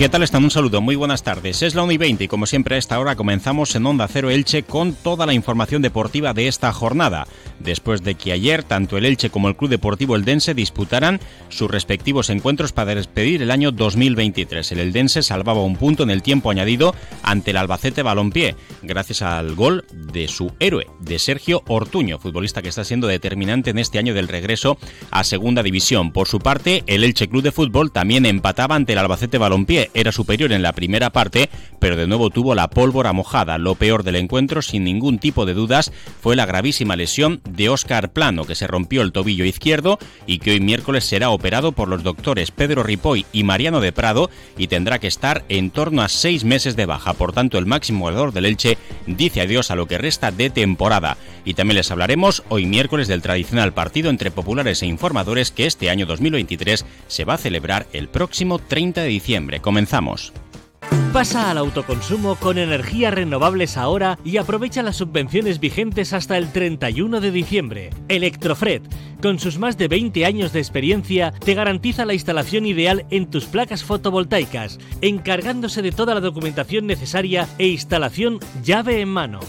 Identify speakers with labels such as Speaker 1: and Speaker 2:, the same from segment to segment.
Speaker 1: ¿Qué tal están? Un saludo, muy buenas tardes. Es la 1 y 20 y como siempre a esta hora comenzamos en Onda Cero Elche con toda la información deportiva de esta jornada después de que ayer tanto el Elche como el Club Deportivo Eldense disputaran sus respectivos encuentros para despedir el año 2023. El Eldense salvaba un punto en el tiempo añadido ante el Albacete Balompié, gracias al gol de su héroe, de Sergio Ortuño, futbolista que está siendo determinante en este año del regreso a Segunda División. Por su parte, el Elche Club de Fútbol también empataba ante el Albacete Balompié. Era superior en la primera parte, pero de nuevo tuvo la pólvora mojada. Lo peor del encuentro, sin ningún tipo de dudas, fue la gravísima lesión de Óscar Plano, que se rompió el tobillo izquierdo y que hoy miércoles será operado por los doctores Pedro Ripoy y Mariano de Prado y tendrá que estar en torno a seis meses de baja. Por tanto, el máximo goleador del Elche dice adiós a lo que resta de temporada. Y también les hablaremos hoy miércoles del tradicional partido entre populares e informadores que este año 2023 se va a celebrar el próximo 30 de diciembre. Comenzamos.
Speaker 2: Pasa al autoconsumo con energías renovables ahora y aprovecha las subvenciones vigentes hasta el 31 de diciembre. Electrofred, con sus más de 20 años de experiencia, te garantiza la instalación ideal en tus placas fotovoltaicas, encargándose de toda la documentación necesaria e instalación llave en mano.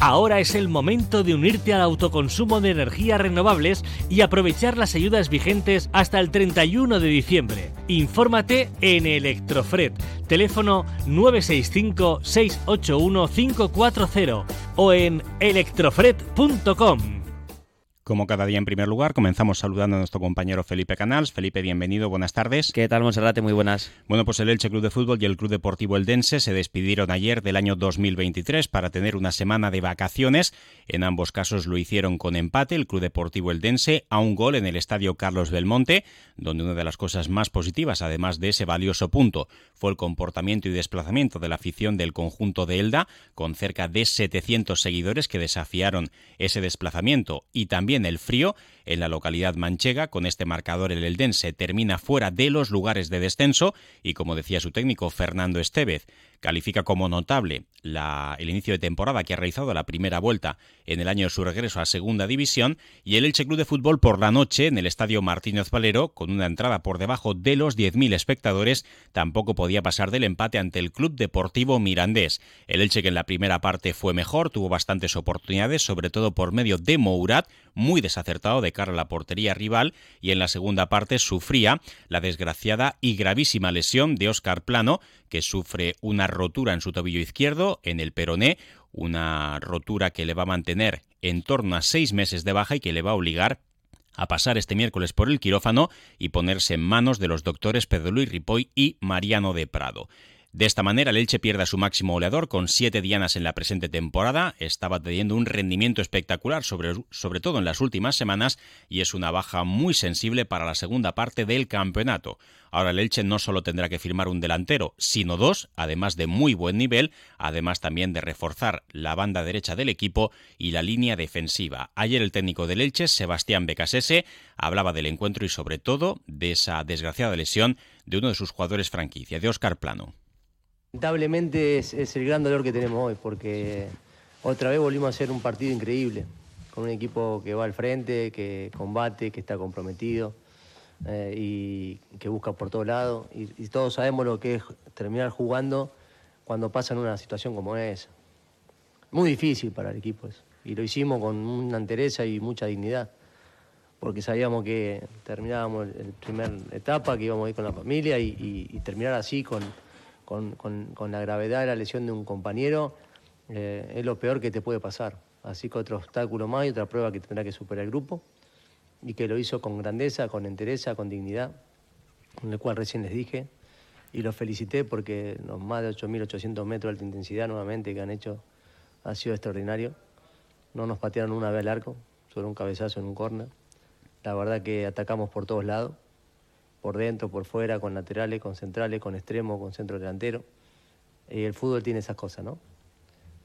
Speaker 2: Ahora es el momento de unirte al autoconsumo de energías renovables y aprovechar las ayudas vigentes hasta el 31 de diciembre. Infórmate en Electrofred, teléfono 965 681 540 o en electrofred.com.
Speaker 1: Como cada día en primer lugar, comenzamos saludando a nuestro compañero Felipe Canals. Felipe, bienvenido, buenas tardes.
Speaker 3: ¿Qué tal, Monserrate? Muy buenas.
Speaker 1: Bueno, pues el Elche Club de Fútbol y el Club Deportivo Eldense se despidieron ayer del año 2023 para tener una semana de vacaciones. En ambos casos lo hicieron con empate. El Club Deportivo Eldense a un gol en el Estadio Carlos Belmonte, donde una de las cosas más positivas, además de ese valioso punto, fue el comportamiento y desplazamiento de la afición del conjunto de Elda, con cerca de 700 seguidores que desafiaron ese desplazamiento y también el frío en la localidad manchega. Con este marcador el Eldense termina fuera de los lugares de descenso y como decía su técnico Fernando Estevez, califica como notable el inicio de temporada que ha realizado la primera vuelta en el año de su regreso a Segunda División y el Elche Club de Fútbol por la noche en el Estadio Martínez Valero con una entrada por debajo de los 10.000 espectadores tampoco podía pasar del empate ante el Club Deportivo Mirandés. El Elche que en la primera parte fue mejor, tuvo bastantes oportunidades, sobre todo por medio de Mourat, muy desacertado de a la portería rival y en la segunda parte sufría la desgraciada y gravísima lesión de Óscar Plano que sufre una rotura en su tobillo izquierdo, en el peroné, una rotura que le va a mantener en torno a seis meses de baja y que le va a obligar a pasar este miércoles por el quirófano y ponerse en manos de los doctores Pedro Luis Ripoll y Mariano de Prado. De esta manera, el Elche pierde a su máximo goleador con siete dianas en la presente temporada. Estaba teniendo un rendimiento espectacular, sobre, sobre todo en las últimas semanas, y es una baja muy sensible para la segunda parte del campeonato. Ahora el Elche no solo tendrá que firmar un delantero, sino dos, además de muy buen nivel, además también de reforzar la banda derecha del equipo y la línea defensiva. Ayer el técnico del Elche, Sebastián Becasese, hablaba del encuentro y sobre todo de esa desgraciada lesión de uno de sus jugadores franquicia, de Oscar Plano.
Speaker 4: Lamentablemente es, el gran dolor que tenemos hoy, porque otra vez volvimos a hacer un partido increíble, con un equipo que va al frente, que combate, que está comprometido eh, y que busca por todos lados. Y, todos sabemos lo que es terminar jugando cuando pasa en una situación como esa. Muy difícil para el equipo eso. Y lo hicimos con una entereza y mucha dignidad, porque sabíamos que terminábamos la primera etapa, que íbamos a ir con la familia y terminar así con con, la gravedad de la lesión de un compañero, eh, es lo peor que te puede pasar. Así que otro obstáculo más y otra prueba que tendrá que superar el grupo y que lo hizo con grandeza, con entereza, con dignidad, en el cual recién les dije y los felicité porque los más de 8.800 metros de alta intensidad nuevamente que han hecho ha sido extraordinario. No nos patearon una vez al arco, solo un cabezazo en un córner. La verdad que atacamos por todos lados por dentro, por fuera, con laterales, con centrales, con extremo, con centro delantero. Y el fútbol tiene esas cosas, ¿no?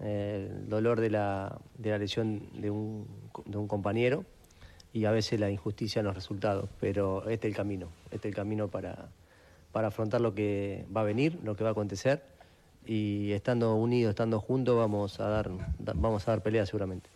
Speaker 4: El dolor de la, de la lesión de un, de un compañero y a veces la injusticia en los resultados, pero este es el camino, este es el camino para, para afrontar lo que va a venir, lo que va a acontecer y estando unidos, estando juntos, vamos a dar, vamos a dar pelea seguramente.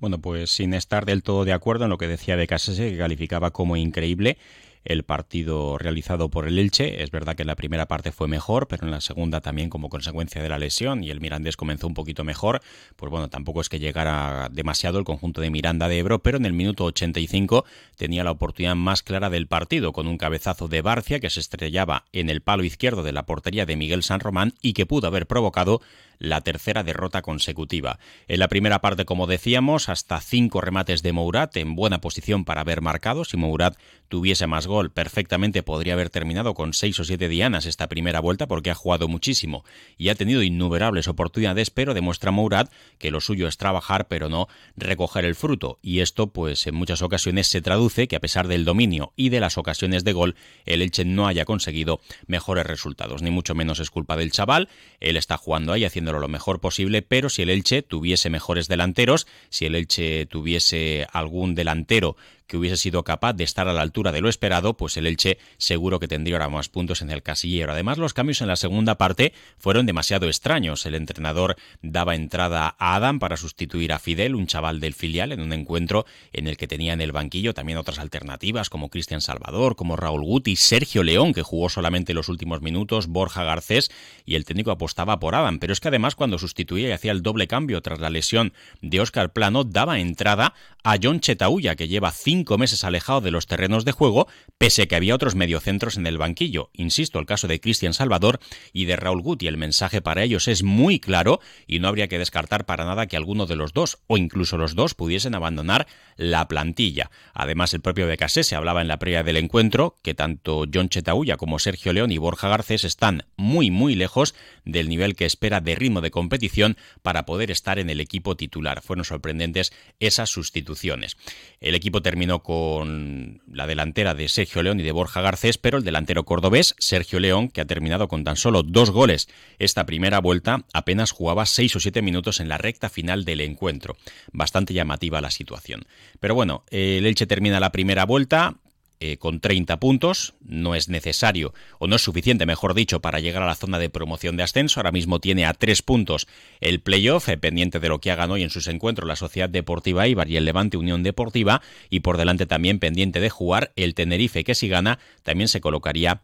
Speaker 1: Bueno, pues sin estar del todo de acuerdo en lo que decía de Casese, que calificaba como increíble el partido realizado por el Elche. Es verdad que en la primera parte fue mejor, pero en la segunda también como consecuencia de la lesión y el Mirandés comenzó un poquito mejor. Pues bueno, tampoco es que llegara demasiado el conjunto de Miranda de Ebro, pero en el minuto 85 tenía la oportunidad más clara del partido con un cabezazo de Barcia que se estrellaba en el palo izquierdo de la portería de Miguel San Román y que pudo haber provocado la tercera derrota consecutiva. En la primera parte, como decíamos, hasta cinco remates de Mourat en buena posición para haber marcado. Si Mourat tuviese más gol, perfectamente podría haber terminado con seis o siete dianas esta primera vuelta porque ha jugado muchísimo y ha tenido innumerables oportunidades, pero demuestra Mourat que lo suyo es trabajar, pero no recoger el fruto. Y esto, pues en muchas ocasiones se traduce que a pesar del dominio y de las ocasiones de gol, el Elche no haya conseguido mejores resultados. Ni mucho menos es culpa del chaval. Él está jugando ahí haciendo lo mejor posible, pero si el Elche tuviese mejores delanteros, si el Elche tuviese algún delantero que hubiese sido capaz de estar a la altura de lo esperado, pues el Elche seguro que tendría ahora más puntos en el casillero. Además, los cambios en la segunda parte fueron demasiado extraños. El entrenador daba entrada a Adam para sustituir a Fidel, un chaval del filial, en un encuentro en el que tenía en el banquillo también otras alternativas como Cristian Salvador, como Raúl Guti, Sergio León, que jugó solamente los últimos minutos, Borja Garcés, y el técnico apostaba por Adam. Pero es que además cuando sustituía y hacía el doble cambio tras la lesión de Óscar Plano, daba entrada a John Chetauya, que lleva cinco meses alejado de los terrenos de juego, pese que había otros mediocentros en el banquillo. Insisto, el caso de Cristian Salvador y de Raúl Guti. El mensaje para ellos es muy claro y no habría que descartar para nada que alguno de los dos, o incluso los dos, pudiesen abandonar la plantilla. Además, el propio Becasé se hablaba en la previa del encuentro que tanto John Chetauya como Sergio León y Borja Garcés están muy, muy lejos del nivel que espera de ritmo de competición para poder estar en el equipo titular. Fueron sorprendentes esas sustituciones el equipo terminó con la delantera de Sergio León y de Borja Garcés, pero el delantero cordobés, Sergio León, que ha terminado con tan solo dos goles esta primera vuelta, apenas jugaba seis o siete minutos en la recta final del encuentro. Bastante llamativa la situación. Pero bueno, el Elche termina la primera vuelta, eh, con 30 puntos. No es necesario, o no es suficiente, mejor dicho, para llegar a la zona de promoción de ascenso. Ahora mismo tiene a 3 puntos el playoff, eh, pendiente de lo que hagan hoy en sus encuentros la Sociedad Deportiva Ibar y el Levante Unión Deportiva. Y por delante también pendiente de jugar el Tenerife, que si gana también se colocaría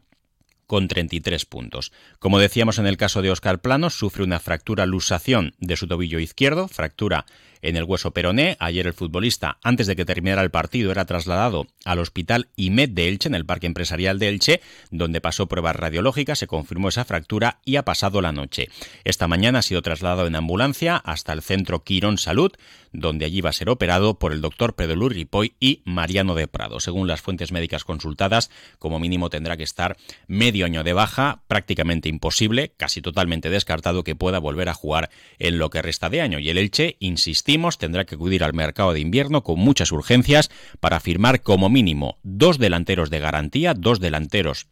Speaker 1: con 33 puntos. Como decíamos en el caso de Oscar Plano, sufre una fractura lusación de su tobillo izquierdo, fractura en el hueso peroné. Ayer el futbolista, antes de que terminara el partido, era trasladado al hospital IMED de Elche, en el Parque Empresarial de Elche, donde pasó pruebas radiológicas, se confirmó esa fractura y ha pasado la noche. Esta mañana ha sido trasladado en ambulancia hasta el centro Quirón Salud, donde allí va a ser operado por el doctor Pedro Luis y Mariano de Prado. Según las fuentes médicas consultadas, como mínimo tendrá que estar medio año de baja, prácticamente imposible, casi totalmente descartado que pueda volver a jugar en lo que resta de año. Y el Elche, insiste tendrá que acudir al mercado de invierno con muchas urgencias para firmar como mínimo dos delanteros de garantía, dos delanteros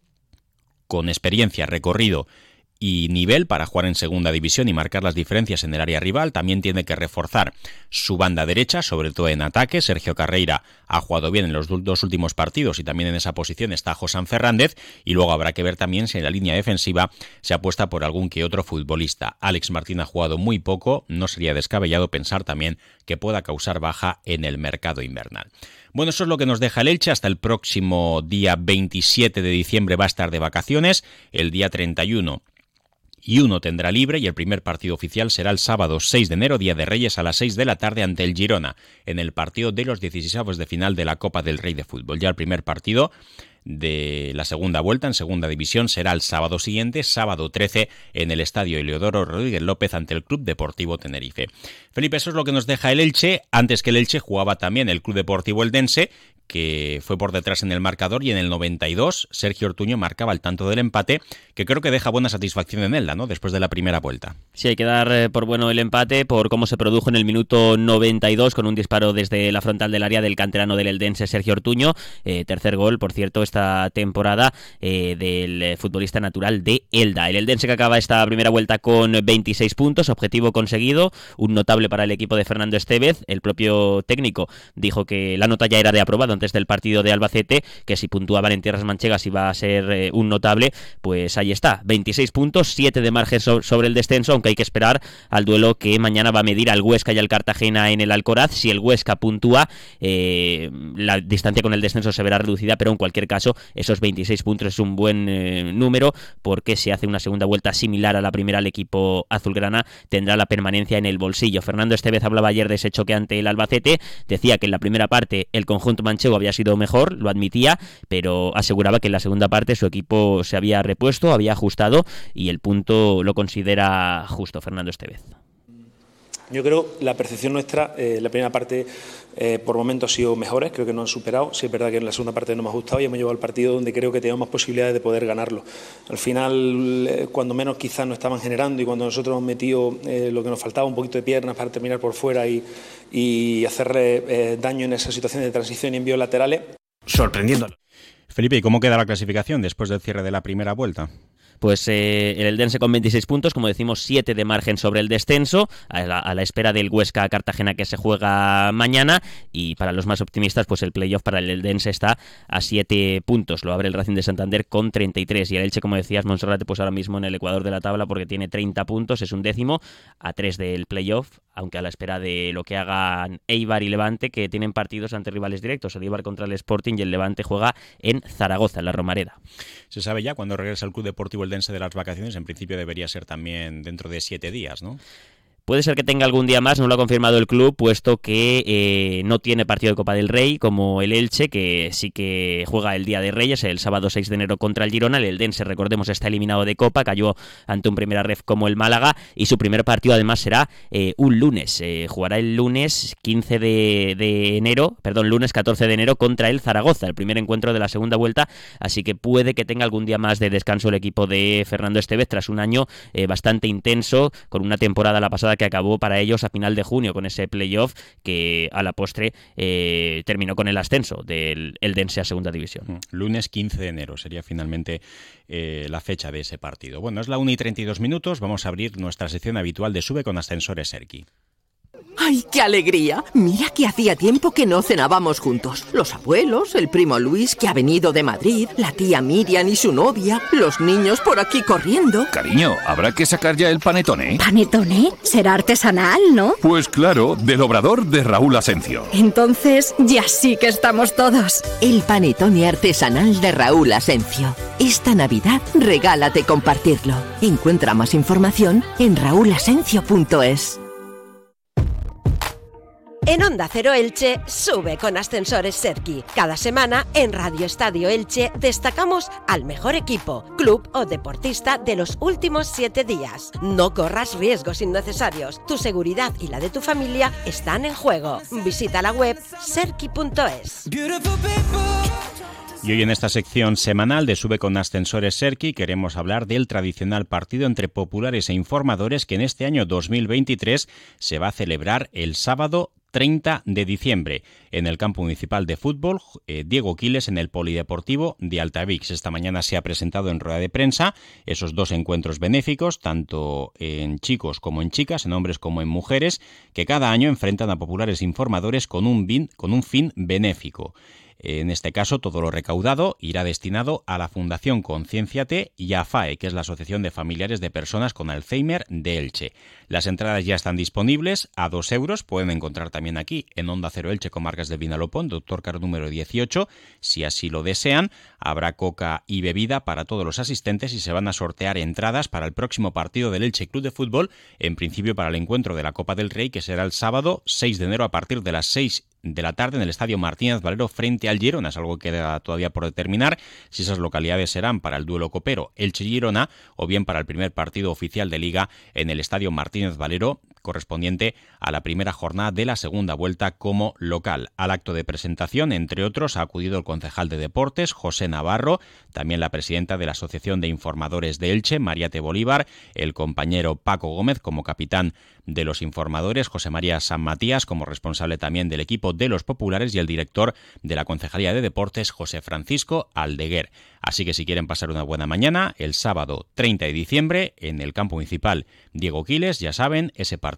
Speaker 1: con experiencia, recorrido y nivel para jugar en segunda división y marcar las diferencias en el área rival. También tiene que reforzar su banda derecha, sobre todo en ataque. Sergio Carreira ha jugado bien en los dos últimos partidos y también en esa posición está José Fernández. Y luego habrá que ver también si en la línea defensiva se apuesta por algún que otro futbolista. Alex Martín ha jugado muy poco, no sería descabellado pensar también que pueda causar baja en el mercado invernal. Bueno, eso es lo que nos deja el Elche. Hasta el próximo día 27 de diciembre va a estar de vacaciones. El día 31 y uno tendrá libre y el primer partido oficial será el sábado 6 de enero, Día de Reyes, a las 6 de la tarde ante el Girona, en el partido de los 16 de final de la Copa del Rey de Fútbol. Ya el primer partido de la segunda vuelta en segunda división será el sábado siguiente, sábado 13, en el estadio Eleodoro Rodríguez López ante el Club Deportivo Tenerife. Felipe, eso es lo que nos deja el Elche. Antes que el Elche jugaba también el Club Deportivo Eldense, que fue por detrás en el marcador y en el 92 Sergio Ortuño marcaba el tanto del empate, que creo que deja buena satisfacción en Elda, ¿no? Después de la primera vuelta.
Speaker 3: Sí, hay que dar eh, por bueno el empate por cómo se produjo en el minuto 92 con un disparo desde la frontal del área del canterano del Eldense Sergio Ortuño, eh, tercer gol, por cierto, esta temporada eh, del futbolista natural de Elda. El Eldense que acaba esta primera vuelta con 26 puntos, objetivo conseguido, un notable para el equipo de Fernando Estevez, el propio técnico dijo que la nota ya era de aprobado antes del partido de Albacete, que si puntuaban en tierras manchegas iba a ser eh, un notable, pues ahí está, 26 puntos, 7 de margen sobre el descenso, aunque hay que esperar al duelo que mañana va a medir al Huesca y al Cartagena en el Alcoraz. Si el Huesca puntúa, eh, la distancia con el descenso se verá reducida, pero en cualquier caso, esos 26 puntos es un buen eh, número, porque si hace una segunda vuelta similar a la primera, el equipo azulgrana tendrá la permanencia en el bolsillo. Fernando Estevez hablaba ayer de ese choque ante el Albacete, decía que en la primera parte el conjunto manchego había sido mejor, lo admitía, pero aseguraba que en la segunda parte su equipo se había repuesto, había ajustado y el punto lo considera justo Fernando Estevez.
Speaker 5: Yo creo la percepción nuestra, eh, la primera parte eh, por momentos ha sido mejores, creo que nos han superado. Sí es verdad que en la segunda parte no hemos gustado y hemos llevado al partido donde creo que tenemos más posibilidades de poder ganarlo. Al final, eh, cuando menos quizás nos estaban generando y cuando nosotros hemos metido lo que nos faltaba, un poquito de piernas para terminar por fuera y, y hacerle daño en esa situación de transición y envíos laterales.
Speaker 1: Sorprendiendo. Felipe, ¿y cómo queda la clasificación después del cierre de la primera vuelta?
Speaker 3: Pues eh, el Eldense con 26 puntos, como decimos, 7 de margen sobre el descenso, a la, espera del Huesca Cartagena que se juega mañana. Y para los más optimistas, pues el playoff para el Eldense está a 7 puntos. Lo abre el Racing de Santander con 33. Y el Elche, como decías, Monserrate, pues ahora mismo en el ecuador de la tabla porque tiene 30 puntos, es un décimo, a 3 del playoff, aunque a la espera de lo que hagan Eibar y Levante, que tienen partidos ante rivales directos. El Eibar contra el Sporting y el Levante juega en Zaragoza, en la Romareda.
Speaker 1: ¿Se sabe ya cuándo regresa el Club Deportivo Eldense de las vacaciones? En principio debería ser también dentro de siete días, ¿no?
Speaker 3: Puede ser que tenga algún día más, no lo ha confirmado el club, puesto que eh, no tiene partido de Copa del Rey, como el Elche, que sí que juega el Día de Reyes, el sábado 6 de enero contra el Girona. El Eldense, recordemos, está eliminado de Copa, cayó ante un primera ref como el Málaga, y su primer partido además será eh, un lunes. Eh, jugará el lunes 15 de, enero, perdón, lunes 14 de enero contra el Zaragoza, el primer encuentro de la segunda vuelta, así que puede que tenga algún día más de descanso el equipo de Fernando Estevez tras un año bastante intenso, con una temporada la pasada que acabó para ellos a final de junio con ese playoff que a la postre eh, terminó con el ascenso del Eldense a segunda división. Mm,
Speaker 1: lunes 15 de enero sería finalmente eh, la fecha de ese partido. Bueno, es la 1 y 32 minutos, vamos a abrir nuestra sección habitual de Sube con Ascensores Serki.
Speaker 6: ¡Ay, qué alegría! Mira que hacía tiempo que no cenábamos juntos. Los abuelos, el primo Luis que ha venido de Madrid, la tía Miriam y su novia, los niños por aquí corriendo.
Speaker 7: Cariño, habrá que sacar ya el panetone.
Speaker 8: ¿Panetone? Será artesanal, ¿no?
Speaker 7: Pues claro, del obrador de Raúl Asencio.
Speaker 8: Entonces, ya sí que estamos todos.
Speaker 6: El panetone artesanal de Raúl Asencio. Esta Navidad regálate compartirlo. Encuentra más información en raulasencio.es.
Speaker 9: En Onda Cero Elche, sube con Ascensores Serki. Cada semana en Radio Estadio Elche destacamos al mejor equipo, club o deportista de los últimos siete días. No corras riesgos innecesarios. Tu seguridad y la de tu familia están en juego. Visita la web serki.es.
Speaker 1: Y hoy en esta sección semanal de Sube con Ascensores Serki queremos hablar del tradicional partido entre populares e informadores que en este año 2023 se va a celebrar el sábado 30 de diciembre en el campo municipal de fútbol eh, Diego Quiles en el Polideportivo de Altavix. Esta mañana se ha presentado en rueda de prensa esos dos encuentros benéficos, tanto en chicos como en chicas, en hombres como en mujeres, que cada año enfrentan a populares informadores con un, con un fin benéfico. En este caso, todo lo recaudado irá destinado a la Fundación Concienciate y a FAE, que es la Asociación de Familiares de Personas con Alzheimer de Elche. Las entradas ya están disponibles a dos euros. Pueden encontrar también aquí en Onda Cero Elche, Comarcas de Vinalopón, Doctor Caro número 18. Si así lo desean, habrá coca y bebida para todos los asistentes y se van a sortear entradas para el próximo partido del Elche Club de Fútbol, en principio para el encuentro de la Copa del Rey, que será el sábado 6 de enero a partir de las 6 de la tarde en el Estadio Martínez Valero frente al Girona. Es algo que queda todavía por determinar si esas localidades serán para el duelo copero Elche-Girona o bien para el primer partido oficial de Liga en el Estadio Martínez Valero correspondiente a la primera jornada de la segunda vuelta como local. Al acto de presentación, entre otros, ha acudido el concejal de Deportes, José Navarro, también la presidenta de la Asociación de Informadores de Elche, Mariate Bolívar, el compañero Paco Gómez como capitán de los informadores, José María San Matías como responsable también del equipo de los populares y el director de la Concejalía de Deportes, José Francisco Aldeguer. Así que si quieren pasar una buena mañana, el sábado 30 de diciembre en el campo municipal Diego Quiles, ya saben, ese partido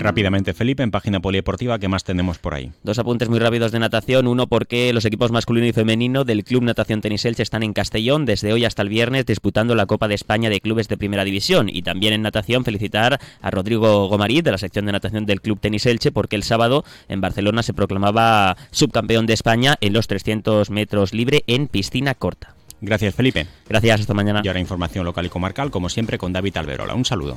Speaker 1: Rápidamente, Felipe, en página polideportiva, ¿qué más tenemos por ahí?
Speaker 3: Dos apuntes muy rápidos de natación. Uno, porque los equipos masculino y femenino del Club Natación Tenis Elche están en Castellón desde hoy hasta el viernes disputando la Copa de España de Clubes de Primera División. Y también en natación, felicitar a Rodrigo Gomarí de la sección de natación del Club Tenis Elche, porque el sábado en Barcelona se proclamaba subcampeón de España en los 300 metros libre en piscina corta.
Speaker 1: Gracias, Felipe.
Speaker 3: Gracias, hasta mañana.
Speaker 1: Y ahora información local y comarcal, como siempre, con David Alberola. Un saludo.